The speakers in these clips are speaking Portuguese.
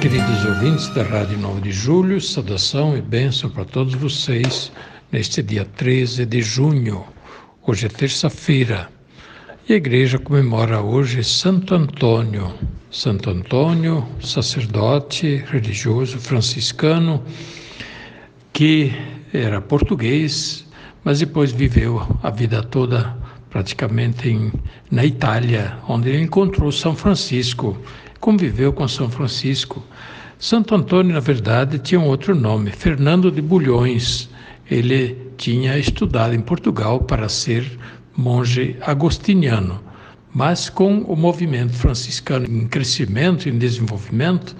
Queridos ouvintes da Rádio 9 de Julho, saudação e bênção para todos vocês neste dia 13 de junho. Hoje é terça-feira e a igreja comemora hoje Santo Antônio. Santo Antônio, sacerdote religioso franciscano, que era português, mas depois viveu a vida toda praticamente em, na Itália, onde ele encontrou São Francisco, conviveu com São Francisco. Santo Antônio, na verdade, tinha um outro nome, Fernando de Bulhões. Ele tinha estudado em Portugal para ser monge agostiniano, mas com o movimento franciscano em crescimento, em desenvolvimento,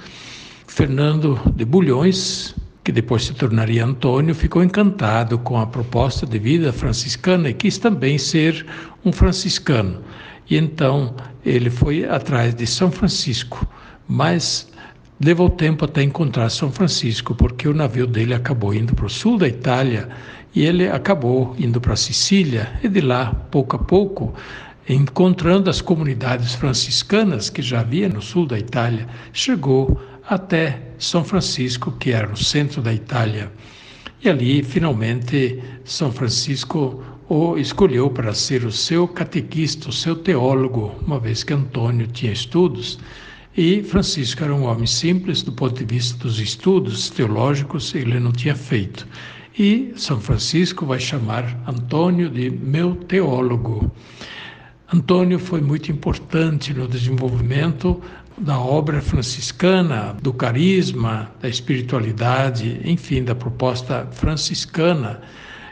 Fernando de Bulhões, que depois se tornaria Antônio, ficou encantado com a proposta de vida franciscana e quis também ser um franciscano. E então ele foi atrás de São Francisco, mas levou tempo até encontrar São Francisco, porque o navio dele acabou indo para o sul da Itália e ele acabou indo para Sicília e de lá, pouco a pouco, encontrando as comunidades franciscanas que já havia no sul da Itália, chegou até São Francisco, que era o centro da Itália. E ali, finalmente, São Francisco o escolheu para ser o seu catequista, o seu teólogo, uma vez que Antônio tinha estudos. E Francisco era um homem simples do ponto de vista dos estudos teológicos, ele não tinha feito. E São Francisco vai chamar Antônio de meu teólogo. Antônio foi muito importante no desenvolvimento da obra franciscana, do carisma, da espiritualidade, enfim, da proposta franciscana.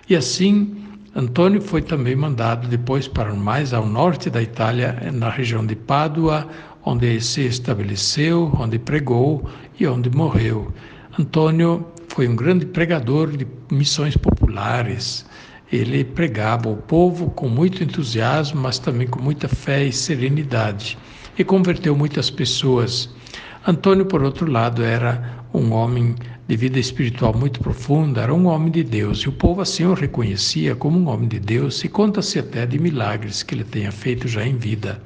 E assim, Antônio foi também mandado depois para mais ao norte da Itália, na região de Pádua, onde se estabeleceu, onde pregou e onde morreu. Antônio foi um grande pregador de missões populares. Ele pregava ao povo com muito entusiasmo, mas também com muita fé e serenidade, e converteu muitas pessoas. Antônio, por outro lado, era um homem de vida espiritual muito profunda, era um homem de Deus, e o povo assim o reconhecia como um homem de Deus, e conta-se até de milagres que ele tenha feito já em vida.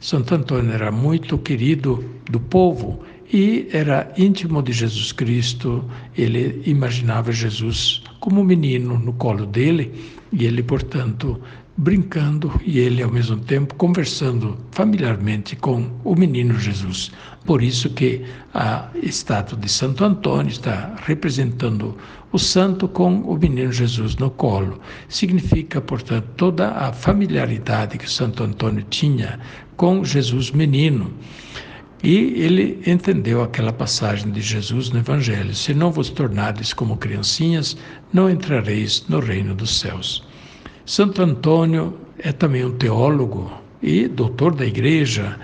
Santo Antônio era muito querido do povo e era íntimo de Jesus Cristo. Ele imaginava Jesus como um menino no colo dele e ele, portanto, brincando e ele ao mesmo tempo conversando familiarmente com o menino Jesus. Por isso que a estátua de Santo Antônio está representando o santo com o menino Jesus no colo. Significa, portanto, toda a familiaridade que Santo Antônio tinha com Jesus menino. E ele entendeu aquela passagem de Jesus no Evangelho: Se não vos tornardes como criancinhas, não entrareis no reino dos céus. Santo Antônio é também um teólogo e doutor da igreja,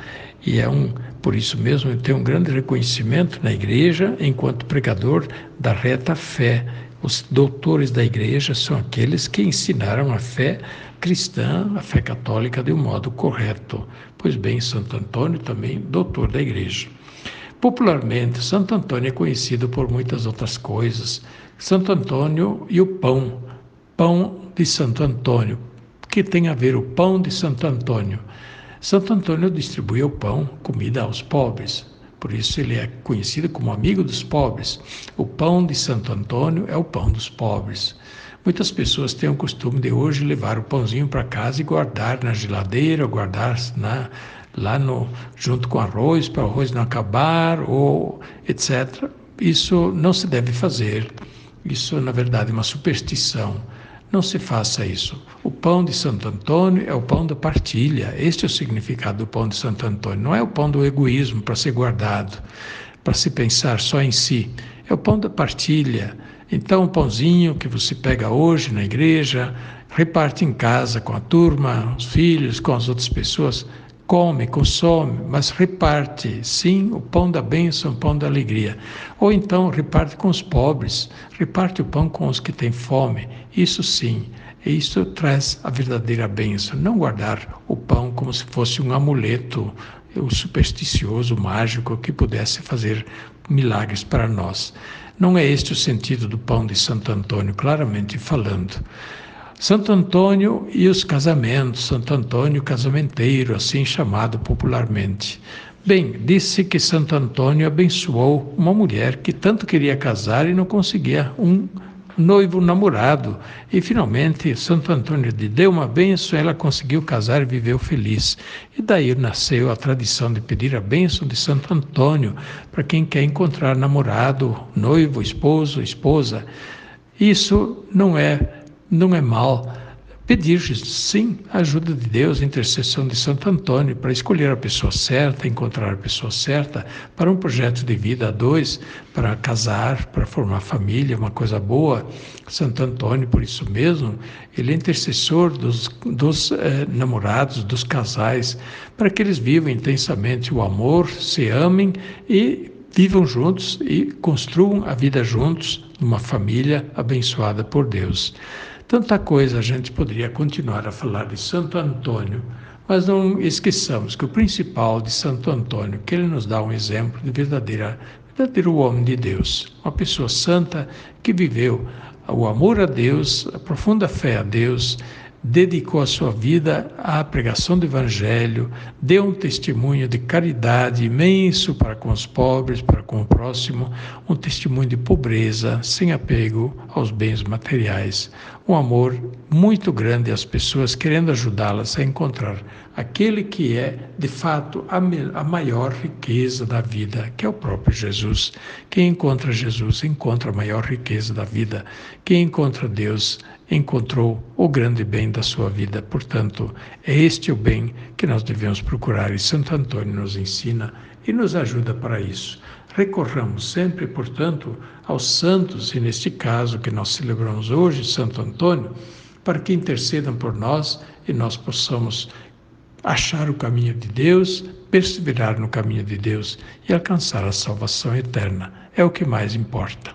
e é um, por isso mesmo, ele tem um grande reconhecimento na igreja enquanto pregador da reta fé. Os doutores da igreja são aqueles que ensinaram a fé cristã, a fé católica, de um modo correto. Pois bem, Santo Antônio também doutor da igreja. Popularmente, Santo Antônio é conhecido por muitas outras coisas. Santo Antônio e o pão, pão de Santo Antônio. Que tem a ver o pão de Santo Antônio? Santo Antônio distribuía o pão, comida aos pobres. Por isso ele é conhecido como amigo dos pobres. O pão de Santo Antônio é o pão dos pobres. Muitas pessoas têm o costume de hoje levar o pãozinho para casa e guardar na geladeira, guardar na, lá no, junto com arroz, para o arroz não acabar, ou etc. Isso não se deve fazer. Isso, na verdade, é uma superstição. Não se faça isso. O pão de Santo Antônio é o pão da partilha. Este é o significado do pão de Santo Antônio. Não é o pão do egoísmo para ser guardado, para se pensar só em si. É o pão da partilha. Então, o pãozinho que você pega hoje na igreja, reparte em casa com a turma, os filhos, com as outras pessoas. Come, consome, mas reparte, sim, o pão da bênção, o pão da alegria. Ou então reparte com os pobres, reparte o pão com os que têm fome. Isso sim, isso traz a verdadeira bênção. Não guardar o pão como se fosse um amuleto, o supersticioso, mágico, que pudesse fazer milagres para nós. Não é este o sentido do pão de Santo Antônio, claramente falando. Santo Antônio e os casamentos, Santo Antônio casamenteiro, assim chamado popularmente. Bem, disse que Santo Antônio abençoou uma mulher que tanto queria casar e não conseguia um noivo namorado. E finalmente Santo Antônio lhe deu uma benção, ela conseguiu casar e viveu feliz. E daí nasceu a tradição de pedir a bênção de Santo Antônio para quem quer encontrar namorado, noivo, esposo, esposa. Isso não é não é mal pedir, sim, a ajuda de Deus, a intercessão de Santo Antônio, para escolher a pessoa certa, encontrar a pessoa certa, para um projeto de vida a dois, para casar, para formar família, uma coisa boa. Santo Antônio, por isso mesmo, ele é intercessor dos, dos eh, namorados, dos casais, para que eles vivam intensamente o amor, se amem e vivam juntos e construam a vida juntos, numa família abençoada por Deus. Tanta coisa a gente poderia continuar a falar de Santo Antônio, mas não esqueçamos que o principal de Santo Antônio, que ele nos dá um exemplo de verdadeira, verdadeiro homem de Deus, uma pessoa santa que viveu o amor a Deus, a profunda fé a Deus, dedicou a sua vida à pregação do Evangelho, deu um testemunho de caridade imenso para com os pobres, para com o próximo, um testemunho de pobreza, sem apego aos bens materiais, um amor muito grande às pessoas, querendo ajudá-las a encontrar aquele que é, de fato, a, a maior riqueza da vida, que é o próprio Jesus. Quem encontra Jesus encontra a maior riqueza da vida. Quem encontra Deus encontrou o grande bem da sua vida. Portanto, é este o bem que nós devemos procurar e Santo Antônio nos ensina e nos ajuda para isso. Recorramos sempre, portanto, aos santos, e neste caso que nós celebramos hoje, Santo Antônio, para que intercedam por nós e nós possamos achar o caminho de Deus, perseverar no caminho de Deus e alcançar a salvação eterna. É o que mais importa.